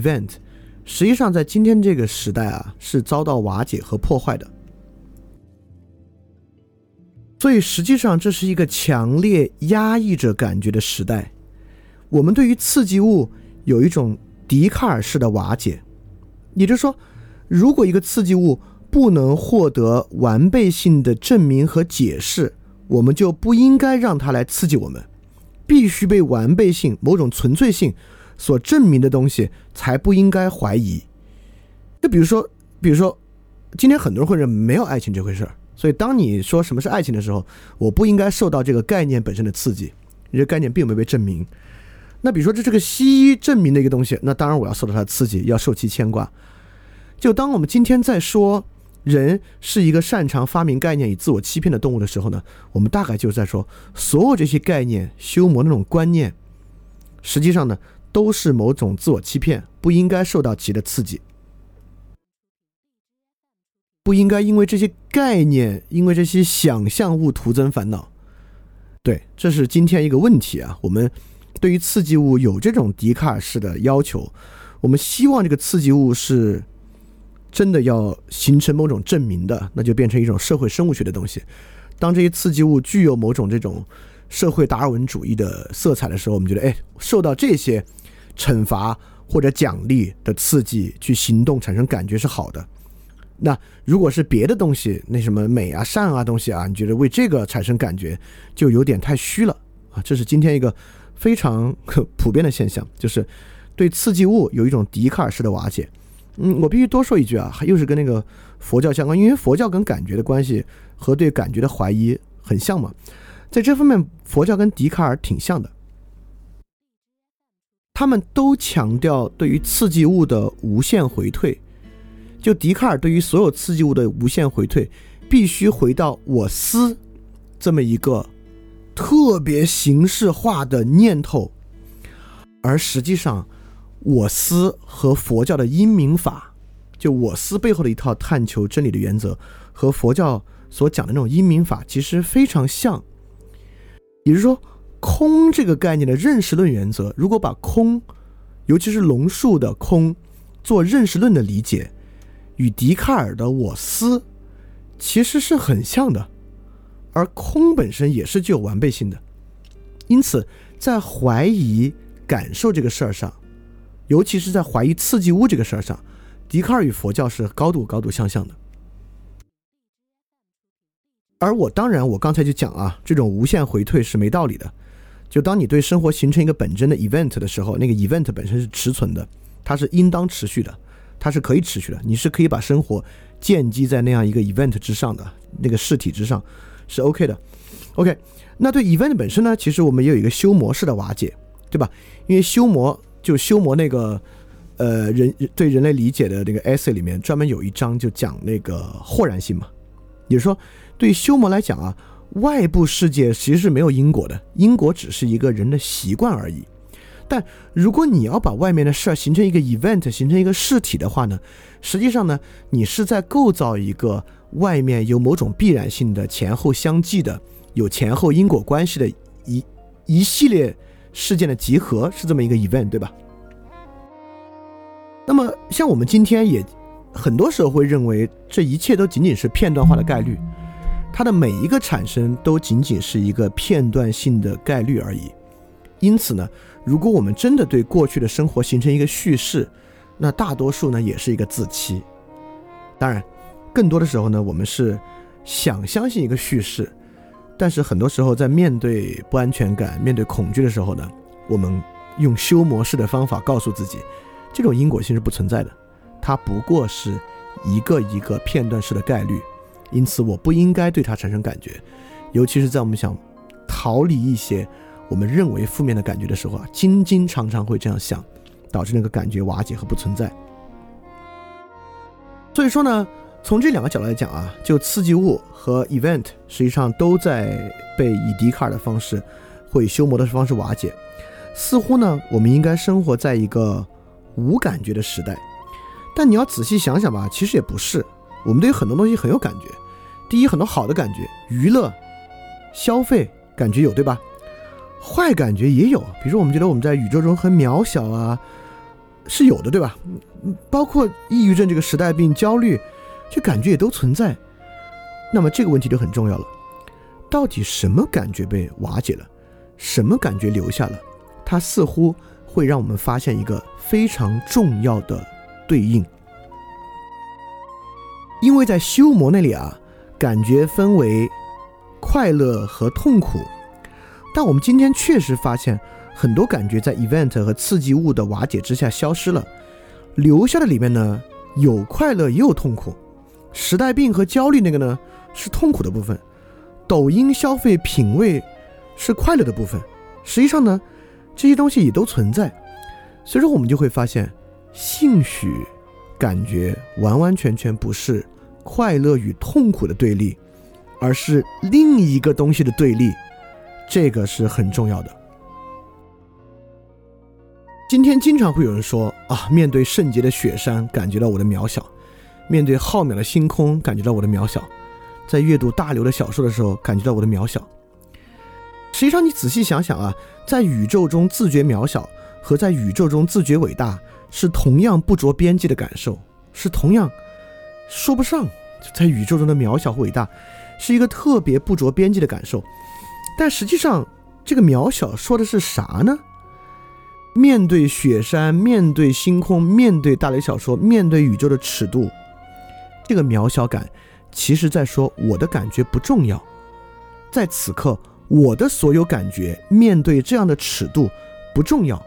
event，实际上在今天这个时代啊，是遭到瓦解和破坏的。所以实际上这是一个强烈压抑着感觉的时代。我们对于刺激物有一种笛卡尔式的瓦解，也就是说，如果一个刺激物不能获得完备性的证明和解释，我们就不应该让它来刺激我们。必须被完备性、某种纯粹性所证明的东西，才不应该怀疑。就比如说，比如说，今天很多人会认为没有爱情这回事儿，所以当你说什么是爱情的时候，我不应该受到这个概念本身的刺激，这个概念并没有被证明。那比如说这是个西医证明的一个东西，那当然我要受到它的刺激，要受其牵挂。就当我们今天在说。人是一个擅长发明概念与自我欺骗的动物的时候呢，我们大概就是在说，所有这些概念、修魔那种观念，实际上呢，都是某种自我欺骗，不应该受到其的刺激，不应该因为这些概念、因为这些想象物徒增烦恼。对，这是今天一个问题啊。我们对于刺激物有这种笛卡尔式的要求，我们希望这个刺激物是。真的要形成某种证明的，那就变成一种社会生物学的东西。当这些刺激物具有某种这种社会达尔文主义的色彩的时候，我们觉得，哎，受到这些惩罚或者奖励的刺激去行动产生感觉是好的。那如果是别的东西，那什么美啊、善啊东西啊，你觉得为这个产生感觉就有点太虚了啊？这是今天一个非常普遍的现象，就是对刺激物有一种笛卡尔式的瓦解。嗯，我必须多说一句啊，又是跟那个佛教相关，因为佛教跟感觉的关系和对感觉的怀疑很像嘛，在这方面，佛教跟笛卡尔挺像的，他们都强调对于刺激物的无限回退。就笛卡尔对于所有刺激物的无限回退，必须回到我思这么一个特别形式化的念头，而实际上。我思和佛教的因明法，就我思背后的一套探求真理的原则，和佛教所讲的那种因明法其实非常像。也就是说，空这个概念的认识论原则，如果把空，尤其是龙树的空，做认识论的理解，与笛卡尔的我思其实是很像的。而空本身也是具有完备性的，因此在怀疑感受这个事儿上。尤其是在怀疑刺激物这个事儿上，笛卡尔与佛教是高度高度相像的。而我当然，我刚才就讲啊，这种无限回退是没道理的。就当你对生活形成一个本真的 event 的时候，那个 event 本身是持存的，它是应当持续的，它是可以持续的。你是可以把生活建基在那样一个 event 之上的那个事体之上，是 OK 的。OK，那对 event 本身呢，其实我们也有一个修模式的瓦解，对吧？因为修模。就修魔那个，呃，人对人类理解的那个 essay 里面，专门有一章就讲那个豁然性嘛。也就是说，对修魔来讲啊，外部世界其实是没有因果的，因果只是一个人的习惯而已。但如果你要把外面的事儿形成一个 event，形成一个事体的话呢，实际上呢，你是在构造一个外面有某种必然性的、前后相继的、有前后因果关系的一一系列。事件的集合是这么一个 event，对吧？那么，像我们今天也很多时候会认为，这一切都仅仅是片段化的概率，它的每一个产生都仅仅是一个片段性的概率而已。因此呢，如果我们真的对过去的生活形成一个叙事，那大多数呢也是一个自欺。当然，更多的时候呢，我们是想相信一个叙事。但是很多时候，在面对不安全感、面对恐惧的时候呢，我们用修模式的方法告诉自己，这种因果性是不存在的，它不过是一个一个片段式的概率，因此我不应该对它产生感觉，尤其是在我们想逃离一些我们认为负面的感觉的时候啊，经经常常会这样想，导致那个感觉瓦解和不存在。所以说呢。从这两个角度来讲啊，就刺激物和 event 实际上都在被以笛卡尔的方式或以修魔的方式瓦解。似乎呢，我们应该生活在一个无感觉的时代。但你要仔细想想吧，其实也不是。我们对于很多东西很有感觉。第一，很多好的感觉，娱乐、消费感觉有，对吧？坏感觉也有，比如说我们觉得我们在宇宙中很渺小啊，是有的，对吧？包括抑郁症这个时代病、焦虑，这感觉也都存在。那么这个问题就很重要了，到底什么感觉被瓦解了，什么感觉留下了？它似乎会让我们发现一个非常重要的对应，因为在修魔那里啊，感觉分为快乐和痛苦。但我们今天确实发现，很多感觉在 event 和刺激物的瓦解之下消失了，留下的里面呢有快乐也有痛苦。时代病和焦虑那个呢是痛苦的部分，抖音消费品味是快乐的部分。实际上呢，这些东西也都存在。所以说，我们就会发现，兴许感觉完完全全不是快乐与痛苦的对立，而是另一个东西的对立。这个是很重要的。今天经常会有人说啊，面对圣洁的雪山，感觉到我的渺小；面对浩渺的星空，感觉到我的渺小；在阅读大刘的小说的时候，感觉到我的渺小。实际上，你仔细想想啊，在宇宙中自觉渺小和在宇宙中自觉伟大，是同样不着边际的感受，是同样说不上。在宇宙中的渺小和伟大，是一个特别不着边际的感受。但实际上，这个渺小说的是啥呢？面对雪山，面对星空，面对大雷小说，面对宇宙的尺度，这个渺小感，其实在说我的感觉不重要。在此刻，我的所有感觉面对这样的尺度不重要，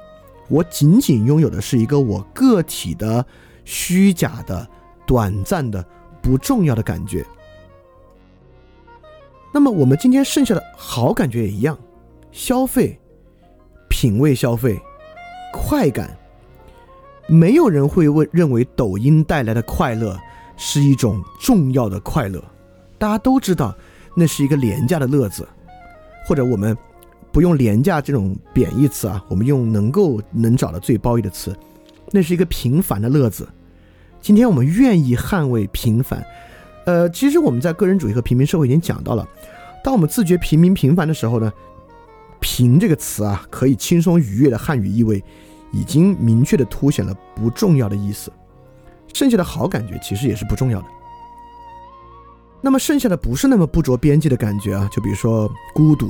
我仅仅拥有的是一个我个体的虚假的、短暂的、不重要的感觉。那么我们今天剩下的好感觉也一样，消费、品味、消费、快感，没有人会问认为抖音带来的快乐是一种重要的快乐。大家都知道，那是一个廉价的乐子，或者我们不用廉价这种贬义词啊，我们用能够能找到最褒义的词，那是一个平凡的乐子。今天我们愿意捍卫平凡。呃，其实我们在个人主义和平民社会已经讲到了，当我们自觉平民平凡的时候呢，“平”这个词啊，可以轻松愉悦的汉语意味，已经明确的凸显了不重要的意思。剩下的好感觉其实也是不重要的。那么剩下的不是那么不着边际的感觉啊，就比如说孤独，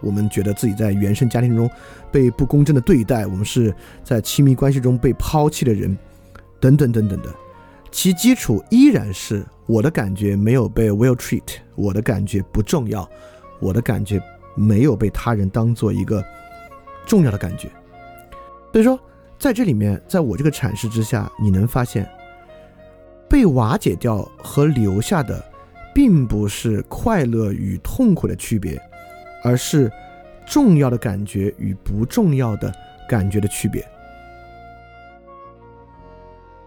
我们觉得自己在原生家庭中被不公正的对待，我们是在亲密关系中被抛弃的人，等等等等的。其基础依然是我的感觉没有被 well treat，我的感觉不重要，我的感觉没有被他人当做一个重要的感觉。所以说，在这里面，在我这个阐释之下，你能发现，被瓦解掉和留下的，并不是快乐与痛苦的区别，而是重要的感觉与不重要的感觉的区别。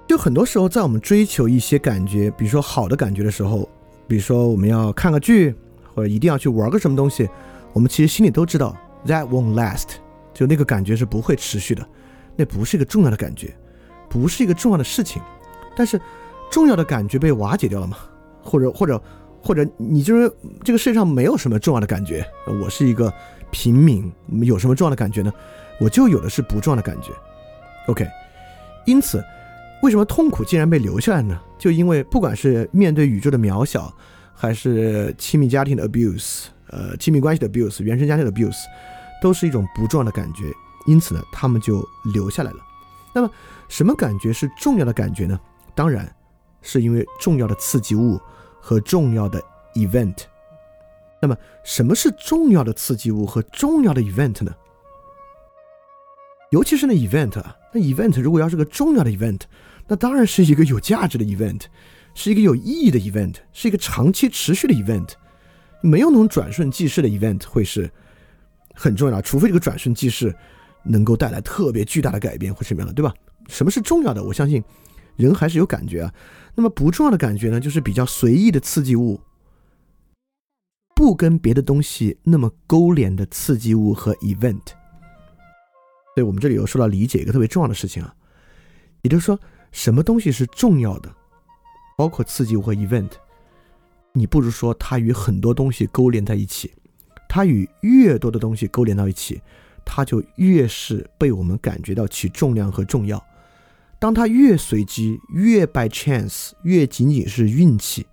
就很多时候，在我们追求一些感觉，比如说好的感觉的时候，比如说我们要看个剧，或者一定要去玩个什么东西，我们其实心里都知道 that won't last，就那个感觉是不会持续的，那不是一个重要的感觉，不是一个重要的事情。但是，重要的感觉被瓦解掉了吗？或者或者或者你就是这个世界上没有什么重要的感觉？我是一个平民，有什么重要的感觉呢？我就有的是不重要的感觉。OK，因此。为什么痛苦竟然被留下来呢？就因为不管是面对宇宙的渺小，还是亲密家庭的 abuse，呃，亲密关系的 abuse，原生家庭的 abuse，都是一种不重要的感觉。因此呢，他们就留下来了。那么，什么感觉是重要的感觉呢？当然，是因为重要的刺激物和重要的 event。那么，什么是重要的刺激物和重要的 event 呢？尤其是那 event 啊，那 event 如果要是个重要的 event。那当然是一个有价值的 event，是一个有意义的 event，是一个长期持续的 event。没有那种转瞬即逝的 event 会是很重要的，除非这个转瞬即逝能够带来特别巨大的改变或什么样的，对吧？什么是重要的？我相信人还是有感觉啊。那么不重要的感觉呢，就是比较随意的刺激物，不跟别的东西那么勾连的刺激物和 event。所以我们这里有说到理解一个特别重要的事情啊，也就是说。什么东西是重要的，包括刺激物和 event，你不如说它与很多东西勾连在一起，它与越多的东西勾连到一起，它就越是被我们感觉到其重量和重要。当它越随机、越 by chance、越仅仅是运气，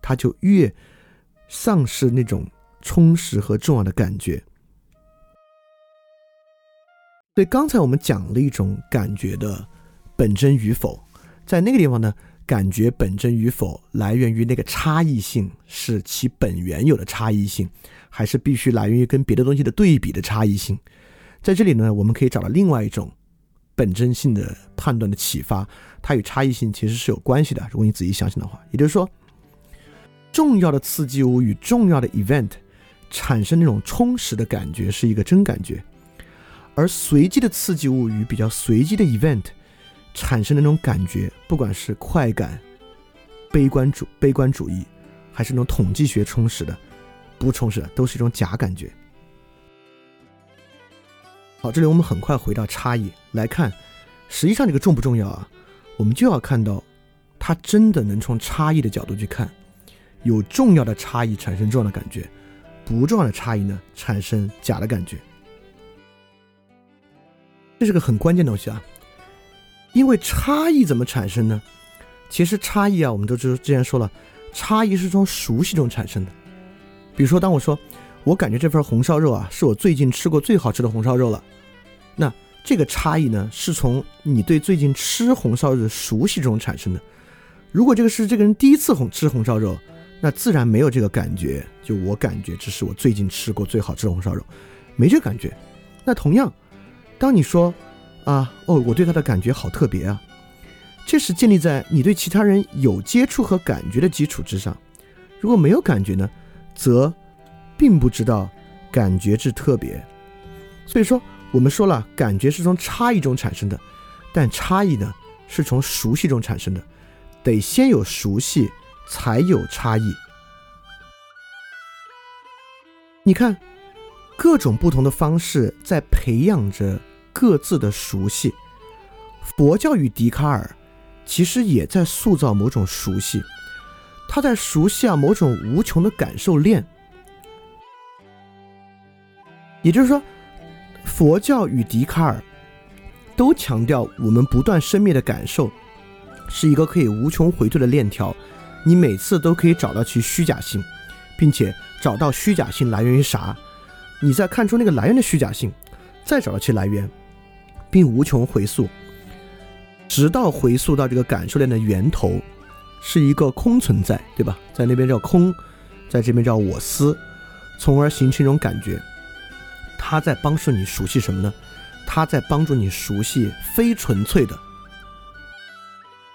它就越丧失那种充实和重要的感觉。所以刚才我们讲了一种感觉的本真与否，在那个地方呢，感觉本真与否来源于那个差异性是其本源有的差异性，还是必须来源于跟别的东西的对比的差异性？在这里呢，我们可以找到另外一种本真性的判断的启发，它与差异性其实是有关系的。如果你仔细想想的话，也就是说，重要的刺激物与重要的 event 产生那种充实的感觉是一个真感觉。而随机的刺激物与比较随机的 event 产生的那种感觉，不管是快感、悲观主悲观主义，还是那种统计学充实的、不充实的，都是一种假感觉。好，这里我们很快回到差异来看，实际上这个重不重要啊？我们就要看到，它真的能从差异的角度去看，有重要的差异产生重要的感觉，不重要的差异呢产生假的感觉。这是个很关键的东西啊，因为差异怎么产生呢？其实差异啊，我们都知之前说了，差异是从熟悉中产生的。比如说，当我说我感觉这份红烧肉啊，是我最近吃过最好吃的红烧肉了，那这个差异呢，是从你对最近吃红烧肉的熟悉中产生的。如果这个是这个人第一次红吃红烧肉，那自然没有这个感觉。就我感觉这是我最近吃过最好吃的红烧肉，没这感觉。那同样。当你说，啊哦，我对他的感觉好特别啊，这是建立在你对其他人有接触和感觉的基础之上。如果没有感觉呢，则并不知道感觉之特别。所以说，我们说了，感觉是从差异中产生的，但差异呢是从熟悉中产生的，得先有熟悉，才有差异。你看。各种不同的方式在培养着各自的熟悉。佛教与笛卡尔其实也在塑造某种熟悉，他在熟悉啊某种无穷的感受链。也就是说，佛教与笛卡尔都强调我们不断生灭的感受是一个可以无穷回退的链条，你每次都可以找到其虚假性，并且找到虚假性来源于啥。你再看出那个来源的虚假性，再找到其来源，并无穷回溯，直到回溯到这个感受链的源头，是一个空存在，对吧？在那边叫空，在这边叫我思，从而形成一种感觉。他在帮助你熟悉什么呢？他在帮助你熟悉非纯粹的。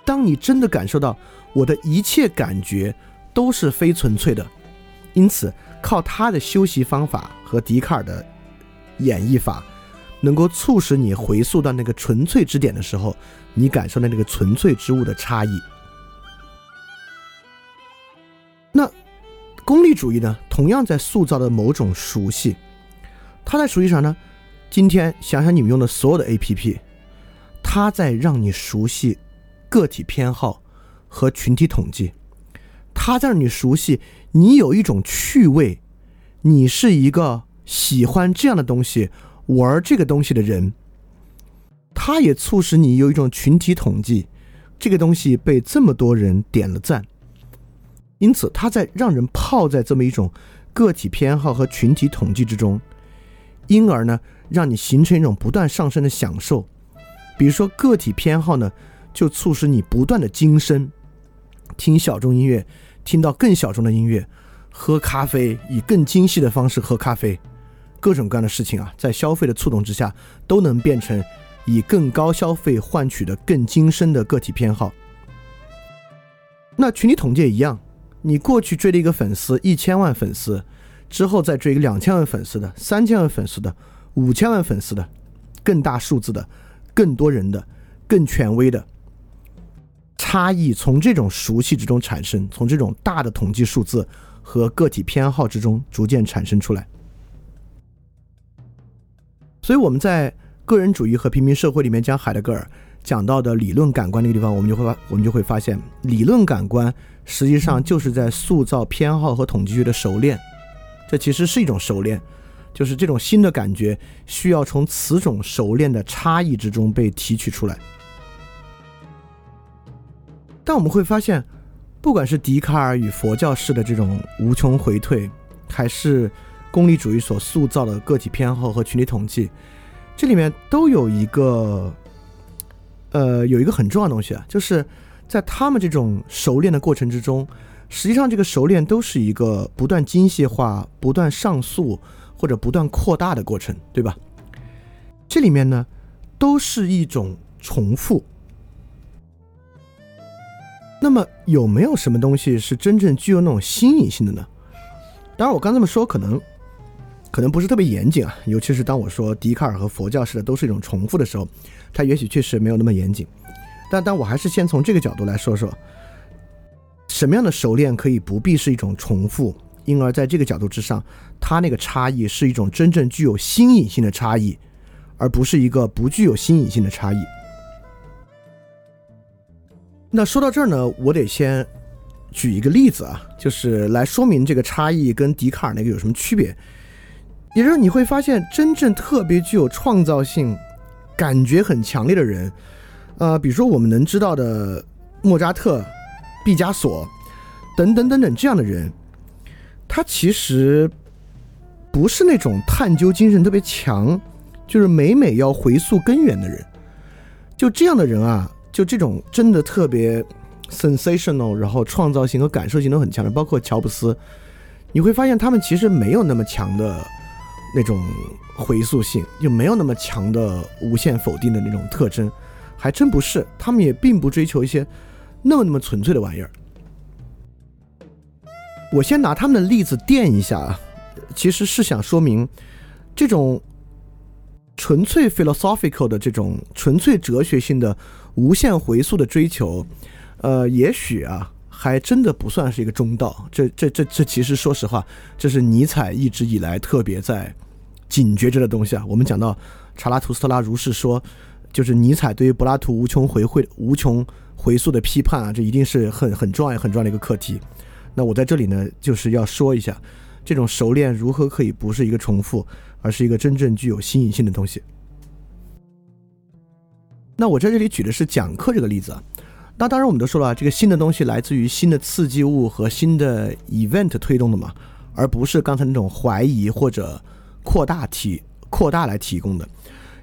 当你真的感受到我的一切感觉都是非纯粹的，因此。靠他的修习方法和笛卡尔的演绎法，能够促使你回溯到那个纯粹之点的时候，你感受到那个纯粹之物的差异。那功利主义呢，同样在塑造的某种熟悉，它在熟悉啥呢？今天想想你们用的所有的 APP，它在让你熟悉个体偏好和群体统计，它在让你熟悉。你有一种趣味，你是一个喜欢这样的东西、玩这个东西的人，它也促使你有一种群体统计，这个东西被这么多人点了赞，因此它在让人泡在这么一种个体偏好和群体统计之中，因而呢，让你形成一种不断上升的享受。比如说个体偏好呢，就促使你不断的精深，听小众音乐。听到更小众的音乐，喝咖啡，以更精细的方式喝咖啡，各种各样的事情啊，在消费的触动之下，都能变成以更高消费换取的更精深的个体偏好。那群体统计也一样，你过去追了一个粉丝一千万粉丝，之后再追一个两千万粉丝的、三千万粉丝的、五千万粉丝的，更大数字的、更多人的、更权威的。差异从这种熟悉之中产生，从这种大的统计数字和个体偏好之中逐渐产生出来。所以我们在个人主义和平民社会里面讲海德格尔讲到的理论感官那个地方，我们就会发我们就会发现，理论感官实际上就是在塑造偏好和统计学的熟练。这其实是一种熟练，就是这种新的感觉需要从此种熟练的差异之中被提取出来。但我们会发现，不管是笛卡尔与佛教式的这种无穷回退，还是功利主义所塑造的个体偏好和群体统计，这里面都有一个，呃，有一个很重要的东西啊，就是在他们这种熟练的过程之中，实际上这个熟练都是一个不断精细化、不断上诉或者不断扩大的过程，对吧？这里面呢，都是一种重复。那么有没有什么东西是真正具有那种新颖性的呢？当然，我刚这么说可能可能不是特别严谨啊，尤其是当我说笛卡尔和佛教似的都是一种重复的时候，它也许确实没有那么严谨。但但我还是先从这个角度来说说，什么样的熟练可以不必是一种重复，因而在这个角度之上，它那个差异是一种真正具有新颖性的差异，而不是一个不具有新颖性的差异。那说到这儿呢，我得先举一个例子啊，就是来说明这个差异跟笛卡尔那个有什么区别。也就是你会发现，真正特别具有创造性、感觉很强烈的人，呃，比如说我们能知道的莫扎特、毕加索等等等等这样的人，他其实不是那种探究精神特别强，就是每每要回溯根源的人。就这样的人啊。就这种真的特别 sensational，然后创造性和感受性都很强的，包括乔布斯，你会发现他们其实没有那么强的那种回溯性，就没有那么强的无限否定的那种特征，还真不是。他们也并不追求一些那么那么纯粹的玩意儿。我先拿他们的例子垫一下啊，其实是想说明这种纯粹 philosophical 的这种纯粹哲学性的。无限回溯的追求，呃，也许啊，还真的不算是一个中道。这、这、这、这，其实说实话，这是尼采一直以来特别在警觉着的东西啊。我们讲到查拉图斯特拉如是说，就是尼采对于柏拉图无穷回会、无穷回溯的批判啊，这一定是很很重要、很重要的一个课题。那我在这里呢，就是要说一下，这种熟练如何可以不是一个重复，而是一个真正具有新颖性的东西。那我在这里举的是讲课这个例子啊，那当然我们都说了，这个新的东西来自于新的刺激物和新的 event 推动的嘛，而不是刚才那种怀疑或者扩大提扩大来提供的。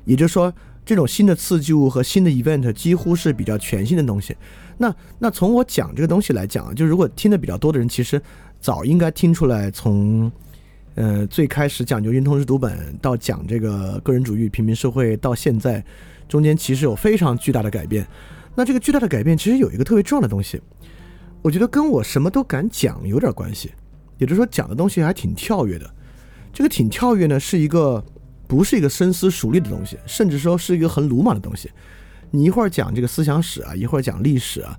也就是说，这种新的刺激物和新的 event 几乎是比较全新的东西。那那从我讲这个东西来讲，就如果听的比较多的人，其实早应该听出来，从呃最开始讲究运通识读本到讲这个个人主义、平民社会到现在。中间其实有非常巨大的改变，那这个巨大的改变其实有一个特别重要的东西，我觉得跟我什么都敢讲有点关系，也就是说讲的东西还挺跳跃的。这个挺跳跃呢，是一个不是一个深思熟虑的东西，甚至说是一个很鲁莽的东西。你一会儿讲这个思想史啊，一会儿讲历史啊，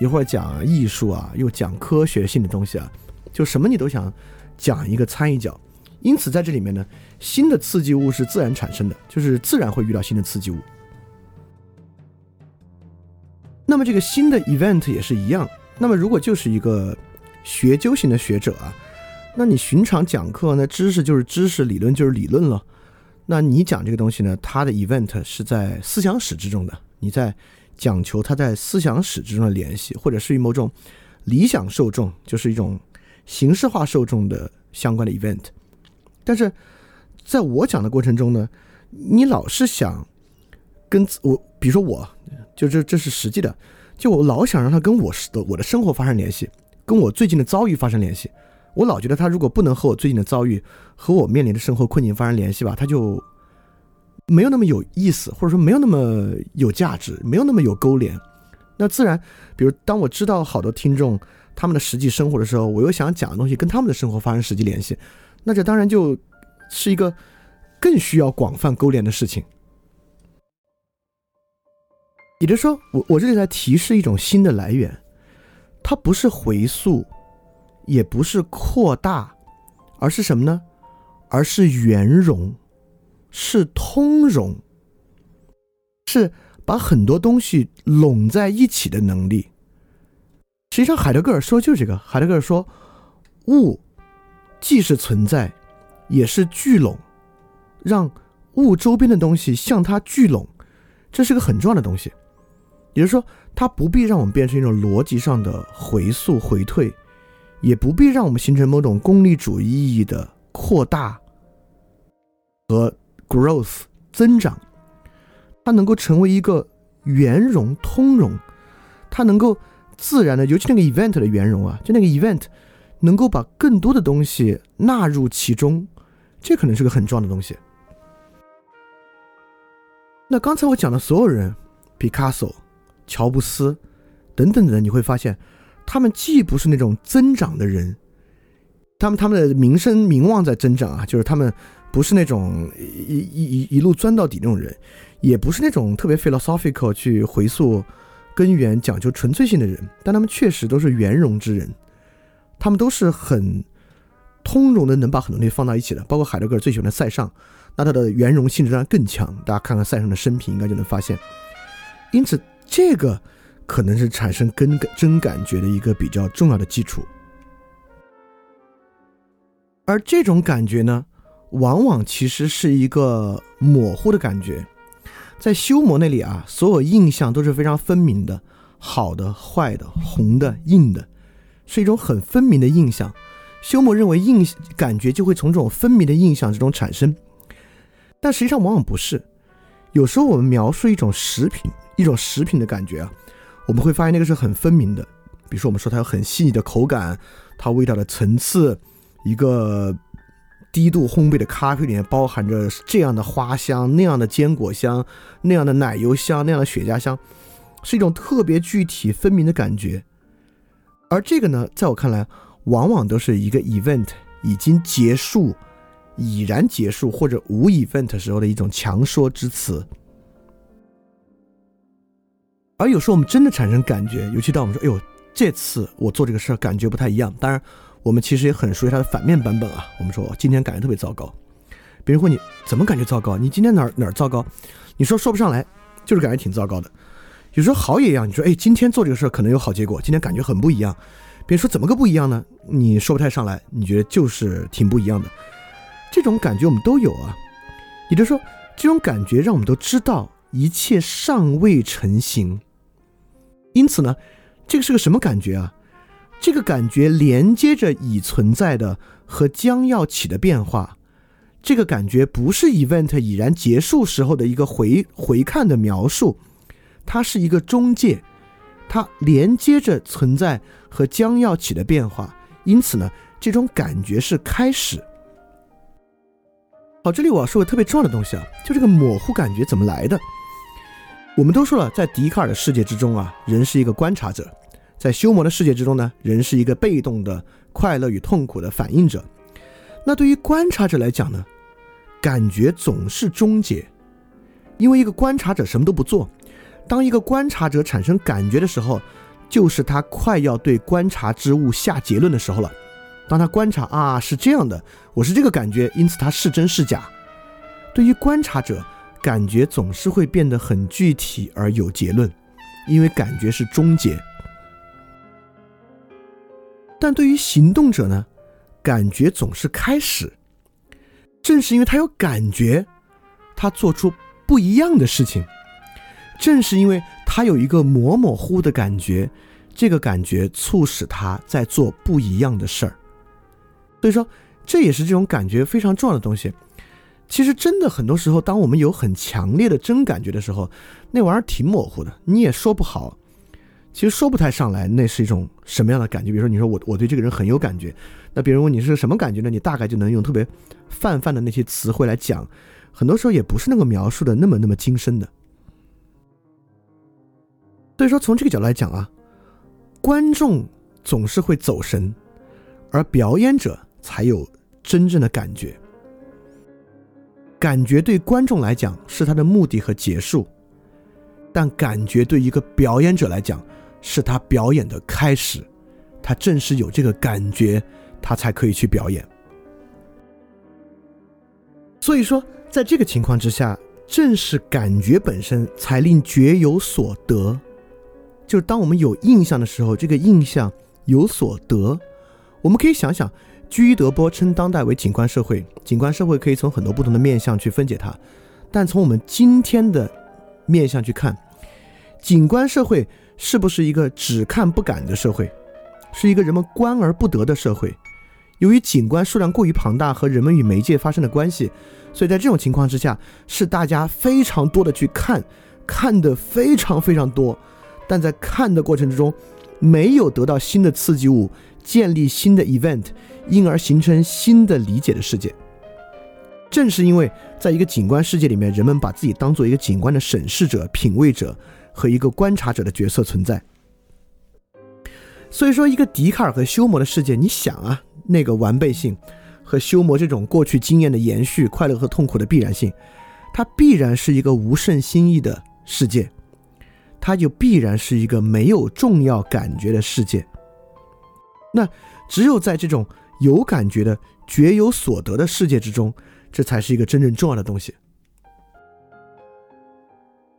一会儿讲艺术啊，又讲科学性的东西啊，就什么你都想讲一个参一脚。因此在这里面呢，新的刺激物是自然产生的，就是自然会遇到新的刺激物。那么这个新的 event 也是一样。那么如果就是一个学究型的学者啊，那你寻常讲课呢，知识就是知识，理论就是理论了。那你讲这个东西呢，它的 event 是在思想史之中的，你在讲求它在思想史之中的联系，或者是某种理想受众，就是一种形式化受众的相关的 event。但是在我讲的过程中呢，你老是想跟我，比如说我。就这，这是实际的。就我老想让他跟我的我的生活发生联系，跟我最近的遭遇发生联系。我老觉得他如果不能和我最近的遭遇和我面临的生活困境发生联系吧，他就没有那么有意思，或者说没有那么有价值，没有那么有勾连。那自然，比如当我知道好多听众他们的实际生活的时候，我又想讲的东西跟他们的生活发生实际联系，那这当然就是一个更需要广泛勾连的事情。也就是说，我我这里在提示一种新的来源，它不是回溯，也不是扩大，而是什么呢？而是圆融，是通融，是把很多东西拢在一起的能力。实际上，海德格尔说就是这个。海德格尔说，物既是存在，也是聚拢，让物周边的东西向它聚拢，这是个很重要的东西。也就是说，它不必让我们变成一种逻辑上的回溯回退，也不必让我们形成某种功利主义意义的扩大和 growth 增长。它能够成为一个圆融通融，它能够自然的，尤其那个 event 的圆融啊，就那个 event 能够把更多的东西纳入其中。这可能是个很重要的东西。那刚才我讲的所有人，毕卡索、乔布斯等等的人，你会发现，他们既不是那种增长的人，他们他们的名声名望在增长啊，就是他们不是那种一一一一路钻到底那种人，也不是那种特别 philosophical 去回溯根源、讲究纯粹性的人，但他们确实都是圆融之人，他们都是很。通融的能把很多东西放到一起的，包括海德格尔最喜欢的塞尚，那他的圆融性质当然更强。大家看看塞尚的生平，应该就能发现。因此，这个可能是产生根根真感觉的一个比较重要的基础。而这种感觉呢，往往其实是一个模糊的感觉。在修魔那里啊，所有印象都是非常分明的，好的、坏的、红的、硬的，是一种很分明的印象。休谟认为印感觉就会从这种分明的印象之中产生，但实际上往往不是。有时候我们描述一种食品，一种食品的感觉啊，我们会发现那个是很分明的。比如说，我们说它有很细腻的口感，它味道的层次，一个低度烘焙的咖啡里面包含着这样的花香、那样的坚果香、那样的奶油香、那样的雪茄香，是一种特别具体分明的感觉。而这个呢，在我看来。往往都是一个 event 已经结束、已然结束或者无 event 时候的一种强说之词，而有时候我们真的产生感觉，尤其当我们说“哎呦，这次我做这个事儿感觉不太一样”，当然我们其实也很熟悉它的反面版本啊。我们说今天感觉特别糟糕，别人问你怎么感觉糟糕？你今天哪儿哪儿糟糕？你说说不上来，就是感觉挺糟糕的。有时候好也一样，你说哎，今天做这个事儿可能有好结果，今天感觉很不一样。别人说怎么个不一样呢？你说不太上来，你觉得就是挺不一样的。这种感觉我们都有啊。也就是说，这种感觉让我们都知道一切尚未成型。因此呢，这个是个什么感觉啊？这个感觉连接着已存在的和将要起的变化。这个感觉不是 event 已然结束时候的一个回回看的描述，它是一个中介。它连接着存在和将要起的变化，因此呢，这种感觉是开始。好，这里我要说个特别重要的东西啊，就这个模糊感觉怎么来的？我们都说了，在笛卡尔的世界之中啊，人是一个观察者；在休谟的世界之中呢，人是一个被动的快乐与痛苦的反应者。那对于观察者来讲呢，感觉总是终结，因为一个观察者什么都不做。当一个观察者产生感觉的时候，就是他快要对观察之物下结论的时候了。当他观察啊，是这样的，我是这个感觉，因此它是真是假。对于观察者，感觉总是会变得很具体而有结论，因为感觉是终结。但对于行动者呢，感觉总是开始。正是因为他有感觉，他做出不一样的事情。正是因为他有一个模模糊的感觉，这个感觉促使他在做不一样的事儿。所以说，这也是这种感觉非常重要的东西。其实，真的很多时候，当我们有很强烈的真感觉的时候，那玩意儿挺模糊的，你也说不好。其实说不太上来，那是一种什么样的感觉？比如说，你说我我对这个人很有感觉，那别人问你是什么感觉呢？你大概就能用特别泛泛的那些词汇来讲，很多时候也不是那个描述的那么那么精深的。所以说，从这个角度来讲啊，观众总是会走神，而表演者才有真正的感觉。感觉对观众来讲是他的目的和结束，但感觉对一个表演者来讲是他表演的开始。他正是有这个感觉，他才可以去表演。所以说，在这个情况之下，正是感觉本身才令觉有所得。就是当我们有印象的时候，这个印象有所得，我们可以想想，居德波称当代为景观社会，景观社会可以从很多不同的面向去分解它，但从我们今天的面向去看，景观社会是不是一个只看不感的社会，是一个人们观而不得的社会？由于景观数量过于庞大和人们与媒介发生的关系，所以在这种情况之下，是大家非常多的去看，看的非常非常多，但在看的过程之中，没有得到新的刺激物，建立新的 event。因而形成新的理解的世界。正是因为在一个景观世界里面，人们把自己当做一个景观的审视者、品味者和一个观察者的角色存在。所以说，一个笛卡尔和休谟的世界，你想啊，那个完备性和休谟这种过去经验的延续、快乐和痛苦的必然性，它必然是一个无甚新意的世界，它就必然是一个没有重要感觉的世界。那只有在这种有感觉的、觉有所得的世界之中，这才是一个真正重要的东西。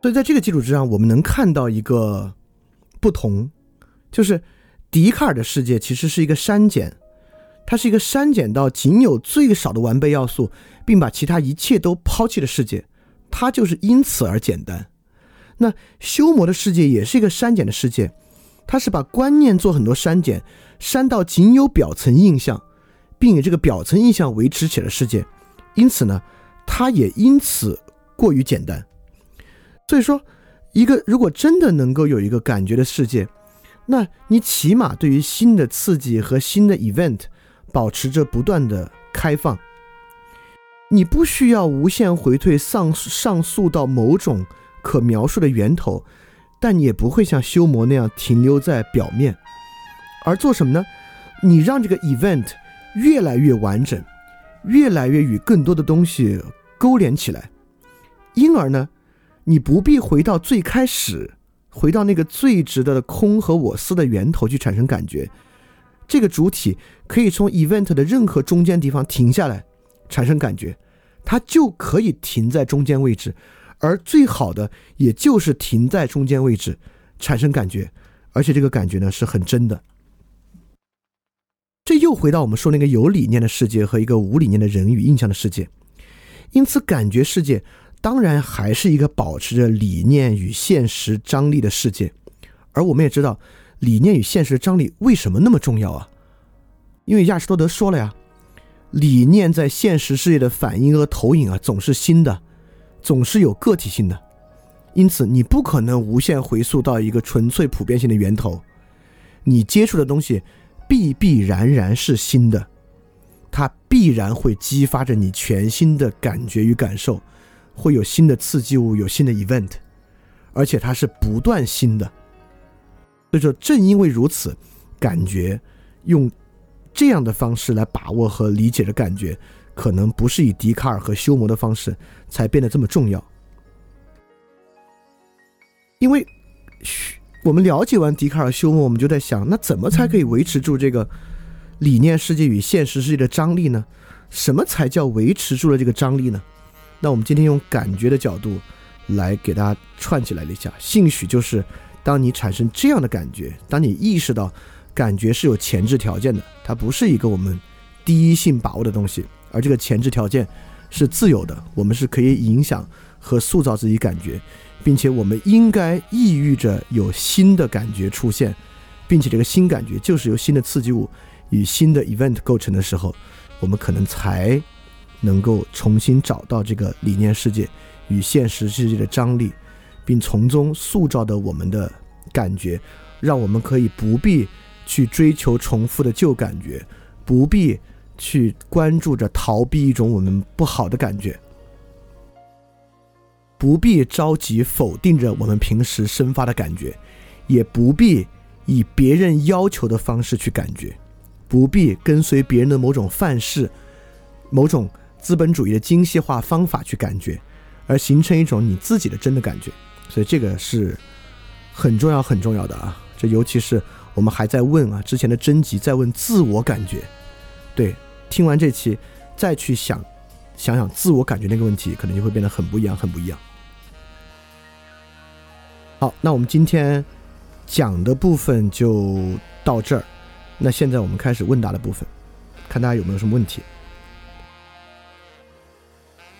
所以，在这个基础之上，我们能看到一个不同，就是笛卡尔的世界其实是一个删减，它是一个删减到仅有最少的完备要素，并把其他一切都抛弃的世界，它就是因此而简单。那修谟的世界也是一个删减的世界，它是把观念做很多删减，删到仅有表层印象。并以这个表层印象维持起了世界，因此呢，它也因此过于简单。所以说，一个如果真的能够有一个感觉的世界，那你起码对于新的刺激和新的 event 保持着不断的开放。你不需要无限回退上上溯到某种可描述的源头，但你也不会像修魔那样停留在表面，而做什么呢？你让这个 event。越来越完整，越来越与更多的东西勾连起来，因而呢，你不必回到最开始，回到那个最值得的空和我思的源头去产生感觉。这个主体可以从 event 的任何中间地方停下来，产生感觉，它就可以停在中间位置，而最好的也就是停在中间位置产生感觉，而且这个感觉呢是很真的。这又回到我们说那个有理念的世界和一个无理念的人与印象的世界，因此感觉世界当然还是一个保持着理念与现实张力的世界，而我们也知道理念与现实张力为什么那么重要啊？因为亚里士多德说了呀，理念在现实世界的反应和投影啊总是新的，总是有个体性的，因此你不可能无限回溯到一个纯粹普遍性的源头，你接触的东西。必必然然是新的，它必然会激发着你全新的感觉与感受，会有新的刺激物，有新的 event，而且它是不断新的。所以说，正因为如此，感觉用这样的方式来把握和理解的感觉，可能不是以笛卡尔和休谟的方式才变得这么重要，因为嘘。我们了解完笛卡尔、休谟，我们就在想，那怎么才可以维持住这个理念世界与现实世界的张力呢？什么才叫维持住了这个张力呢？那我们今天用感觉的角度来给大家串起来了一下。兴许就是当你产生这样的感觉，当你意识到感觉是有前置条件的，它不是一个我们第一性把握的东西，而这个前置条件是自由的，我们是可以影响和塑造自己感觉。并且我们应该抑郁着有新的感觉出现，并且这个新感觉就是由新的刺激物与新的 event 构成的时候，我们可能才能够重新找到这个理念世界与现实世界的张力，并从中塑造的我们的感觉，让我们可以不必去追求重复的旧感觉，不必去关注着逃避一种我们不好的感觉。不必着急否定着我们平时生发的感觉，也不必以别人要求的方式去感觉，不必跟随别人的某种范式、某种资本主义的精细化方法去感觉，而形成一种你自己的真的感觉。所以这个是很重要、很重要的啊！这尤其是我们还在问啊，之前的征集在问自我感觉。对，听完这期再去想想想自我感觉那个问题，可能就会变得很不一样、很不一样。好，那我们今天讲的部分就到这儿。那现在我们开始问答的部分。看大家有没有什么问题。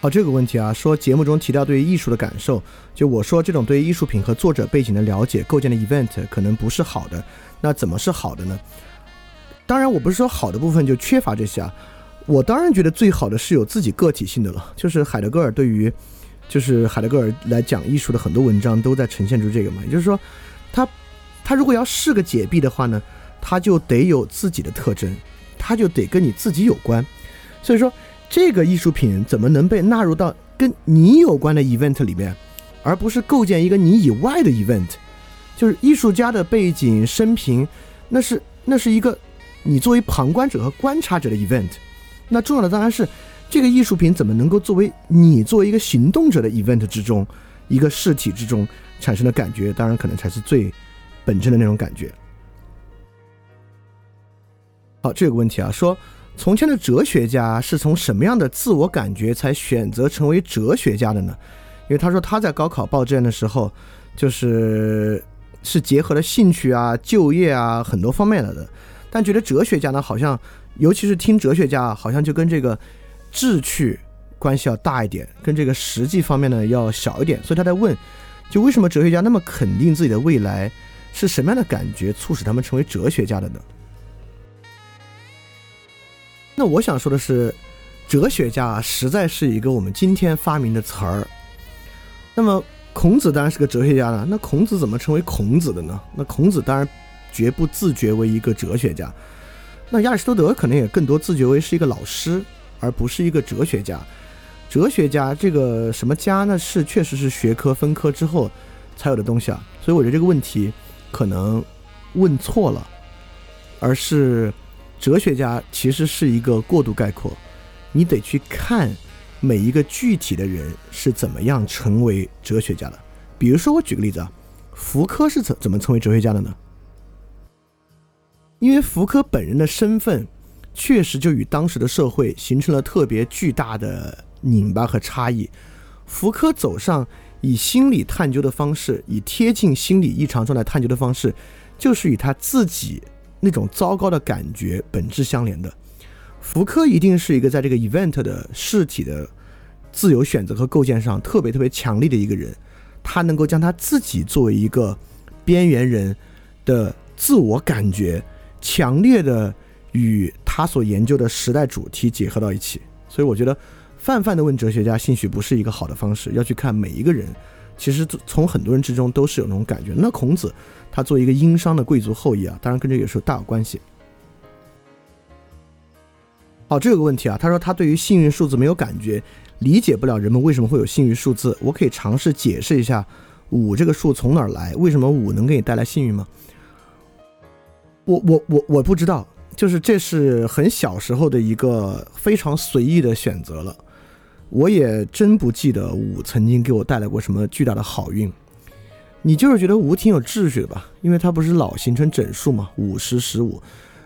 好，这个问题啊，说节目中提到对于艺术的感受，就我说这种对艺术品和作者背景的了解构建的 event 可能不是好的，那怎么是好的呢？当然，我不是说好的部分就缺乏这些啊，我当然觉得最好的是有自己个体性的了，就是海德格尔对于，就是海德格尔来讲艺术的很多文章都在呈现出这个嘛，也就是说，他他如果要是个解闭的话呢，他就得有自己的特征，他就得跟你自己有关，所以说。这个艺术品怎么能被纳入到跟你有关的 event 里面，而不是构建一个你以外的 event？就是艺术家的背景生平，那是那是一个你作为旁观者和观察者的 event。那重要的当然是这个艺术品怎么能够作为你作为一个行动者的 event 之中，一个事体之中产生的感觉，当然可能才是最本真的那种感觉。好，这个问题啊，说。从前的哲学家是从什么样的自我感觉才选择成为哲学家的呢？因为他说他在高考报志愿的时候，就是是结合了兴趣啊、就业啊很多方面的，但觉得哲学家呢，好像尤其是听哲学家，好像就跟这个志趣关系要大一点，跟这个实际方面呢要小一点。所以他在问，就为什么哲学家那么肯定自己的未来，是什么样的感觉促使他们成为哲学家的呢？那我想说的是，哲学家实在是一个我们今天发明的词儿。那么孔子当然是个哲学家了。那孔子怎么成为孔子的呢？那孔子当然绝不自觉为一个哲学家。那亚里士多德可能也更多自觉为是一个老师，而不是一个哲学家。哲学家这个什么家呢？是确实是学科分科之后才有的东西啊。所以我觉得这个问题可能问错了，而是。哲学家其实是一个过度概括，你得去看每一个具体的人是怎么样成为哲学家的。比如说，我举个例子啊，福柯是怎怎么成为哲学家的呢？因为福柯本人的身份确实就与当时的社会形成了特别巨大的拧巴和差异。福柯走上以心理探究的方式，以贴近心理异常状态探究的方式，就是与他自己。那种糟糕的感觉本质相连的，福柯一定是一个在这个 event 的事体的自由选择和构建上特别特别强力的一个人，他能够将他自己作为一个边缘人的自我感觉强烈的与他所研究的时代主题结合到一起，所以我觉得泛泛的问哲学家，兴许不是一个好的方式，要去看每一个人，其实从很多人之中都是有那种感觉。那孔子。他作为一个殷商的贵族后裔啊，当然跟这个有大有关系。好，这个问题啊，他说他对于幸运数字没有感觉，理解不了人们为什么会有幸运数字。我可以尝试解释一下五这个数从哪儿来，为什么五能给你带来幸运吗？我我我我不知道，就是这是很小时候的一个非常随意的选择了。我也真不记得五曾经给我带来过什么巨大的好运。你就是觉得五挺有秩序的吧？因为它不是老形成整数嘛，五十十五。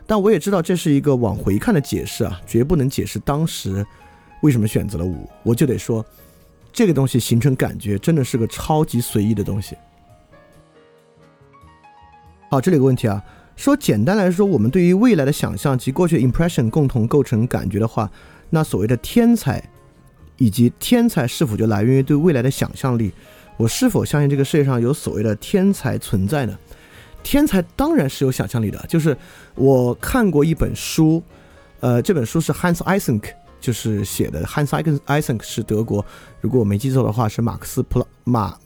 但我也知道这是一个往回看的解释啊，绝不能解释当时为什么选择了五。我就得说，这个东西形成感觉真的是个超级随意的东西。好，这里有个问题啊，说简单来说，我们对于未来的想象及过去 impression 共同构成感觉的话，那所谓的天才以及天才是否就来源于对未来的想象力？我是否相信这个世界上有所谓的天才存在呢？天才当然是有想象力的。就是我看过一本书，呃，这本书是 Hans Eysenck 就是写的。Hans Eysenck 是德国，如果我没记错的话，是马克思普朗马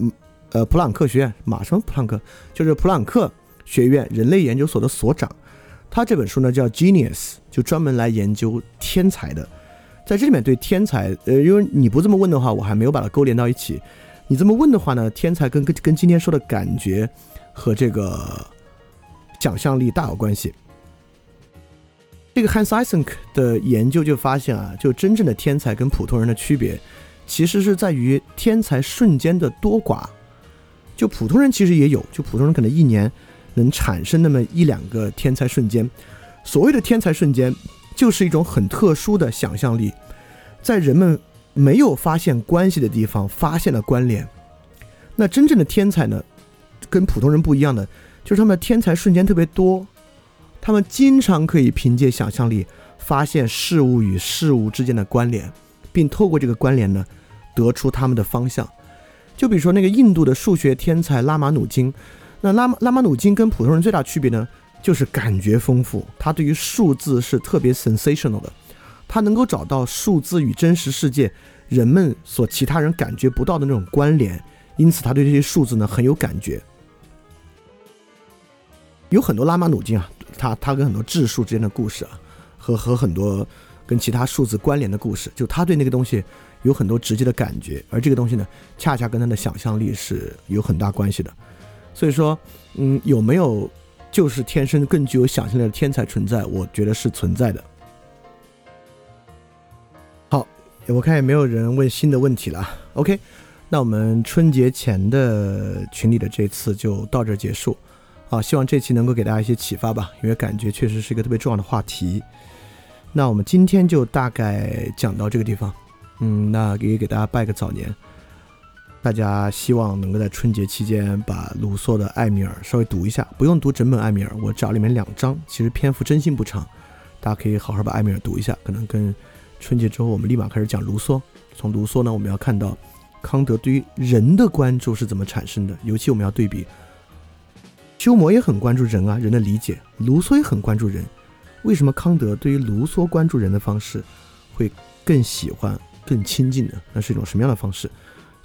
呃普朗克学院马什么普朗克，就是普朗克学院人类研究所的所长。他这本书呢叫 Genius，就专门来研究天才的。在这里面对天才，呃，因为你不这么问的话，我还没有把它勾连到一起。你这么问的话呢？天才跟跟跟今天说的感觉和这个想象力大有关系。这个 Hans Asenk 的研究就发现啊，就真正的天才跟普通人的区别，其实是在于天才瞬间的多寡。就普通人其实也有，就普通人可能一年能产生那么一两个天才瞬间。所谓的天才瞬间，就是一种很特殊的想象力，在人们。没有发现关系的地方发现了关联，那真正的天才呢，跟普通人不一样的，就是他们的天才瞬间特别多，他们经常可以凭借想象力发现事物与事物之间的关联，并透过这个关联呢，得出他们的方向。就比如说那个印度的数学天才拉马努金，那拉拉马努金跟普通人最大区别呢，就是感觉丰富，他对于数字是特别 sensational 的，他能够找到数字与真实世界人们所其他人感觉不到的那种关联，因此他对这些数字呢很有感觉。有很多拉马努金啊，他他跟很多质数之间的故事啊，和和很多跟其他数字关联的故事，就他对那个东西有很多直接的感觉，而这个东西呢，恰恰跟他的想象力是有很大关系的。所以说，嗯，有没有就是天生更具有想象力的天才存在？我觉得是存在的。好，我看也没有人问新的问题了。OK，那我们春节前的群里的这次就到这结束。啊，希望这期能够给大家一些启发吧，因为感觉确实是一个特别重要的话题。那我们今天就大概讲到这个地方，嗯，那也给大家拜个早年。大家希望能够在春节期间把卢梭的《艾米尔》稍微读一下，不用读整本《艾米尔》，我找里面两章，其实篇幅真心不长，大家可以好好把《艾米尔》读一下。可能跟春节之后我们立马开始讲卢梭，从卢梭呢，我们要看到康德对于人的关注是怎么产生的，尤其我们要对比。休谟也很关注人啊，人的理解。卢梭也很关注人，为什么康德对于卢梭关注人的方式会更喜欢、更亲近呢？那是一种什么样的方式？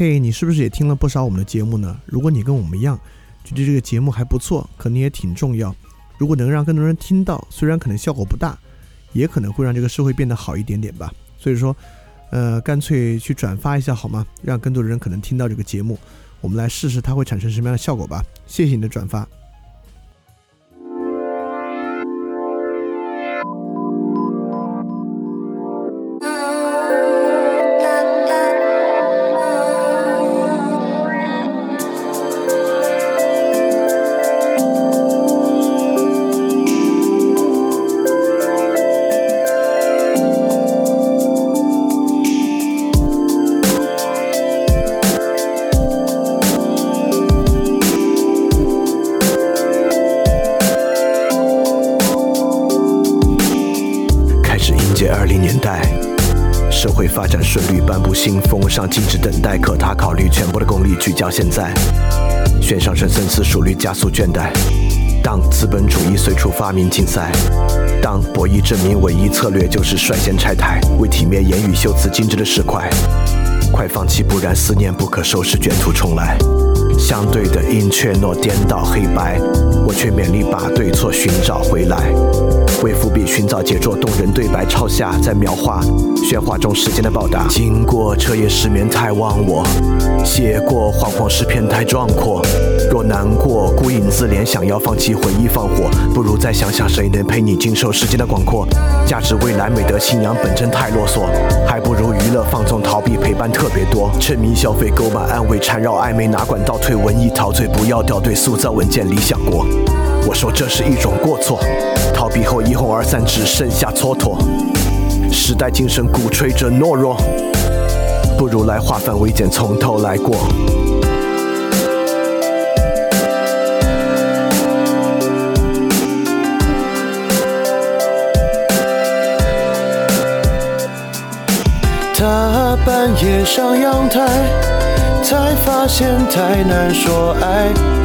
嘿，你是不是也听了不少我们的节目呢？如果你跟我们一样，觉得这个节目还不错，可能也挺重要。如果能让更多人听到，虽然可能效果不大，也可能会让这个社会变得好一点点吧。所以说，呃，干脆去转发一下好吗？让更多的人可能听到这个节目，我们来试试它会产生什么样的效果吧。谢谢你的转发。上静止等待，可他考虑全部的功力聚焦现在，悬上升深思熟虑加速倦怠。当资本主义随处发明竞赛，当博弈证明唯一策略就是率先拆台，为体面言语修辞精致的石块。快放弃，不然思念不可收拾，卷土重来。相对的阴却诺颠倒黑白，我却勉力把对错寻找回来。为伏笔寻找杰作，动人对白抄下，在描画喧哗中时间的报答。经过彻夜失眠太忘我，写过惶惶诗篇太壮阔。若难过孤影自怜，想要放弃回忆放火，不如再想想谁能陪你经受时间的广阔。价值未来美德信仰本真太啰嗦，还不如娱乐放纵逃避陪伴特别多。沉迷消费购买安慰缠绕暧昧哪管倒退文艺陶醉不要掉队塑造稳健理想国。我说这是一种过错，逃避后一哄而散，只剩下蹉跎。时代精神鼓吹着懦弱，不如来化繁为简，从头来过。他半夜上阳台。才发现太难说爱，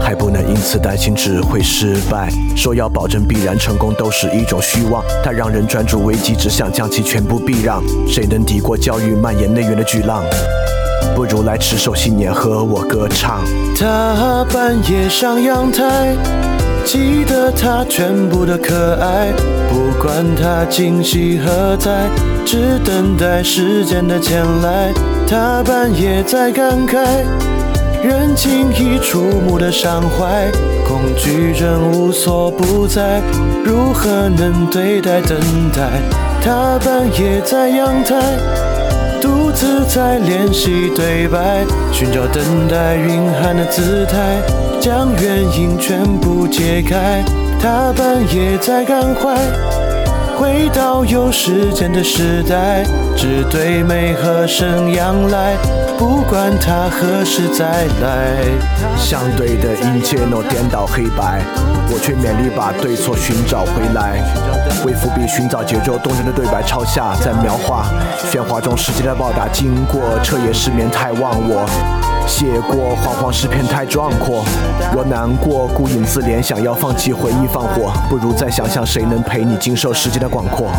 还不能因此担心只会失败，说要保证必然成功都是一种虚妄，它让人专注危机，只想将其全部避让。谁能抵过教育蔓延内源的巨浪？不如来持守信念和我歌唱。他半夜上阳台，记得他全部的可爱，不管他今夕何在，只等待时间的前来。他半夜在感慨，人轻易触目的伤怀，恐惧症无所不在，如何能对待等待？他半夜在阳台。独自在练习对白，寻找等待蕴含的姿态，将原因全部揭开。他半夜在感怀，回到有时间的时代，只对美和声仰赖，不管他何时再来。相对的一切都颠倒黑白，我却勉力把对错寻找回来。为伏笔寻找节奏动人的对白，抄下在描画喧哗中时间的报答。经过彻夜失眠太忘我，写过惶惶诗篇太壮阔。我难过孤影自怜，想要放弃回忆放火，不如再想想谁能陪你经受时间的广阔。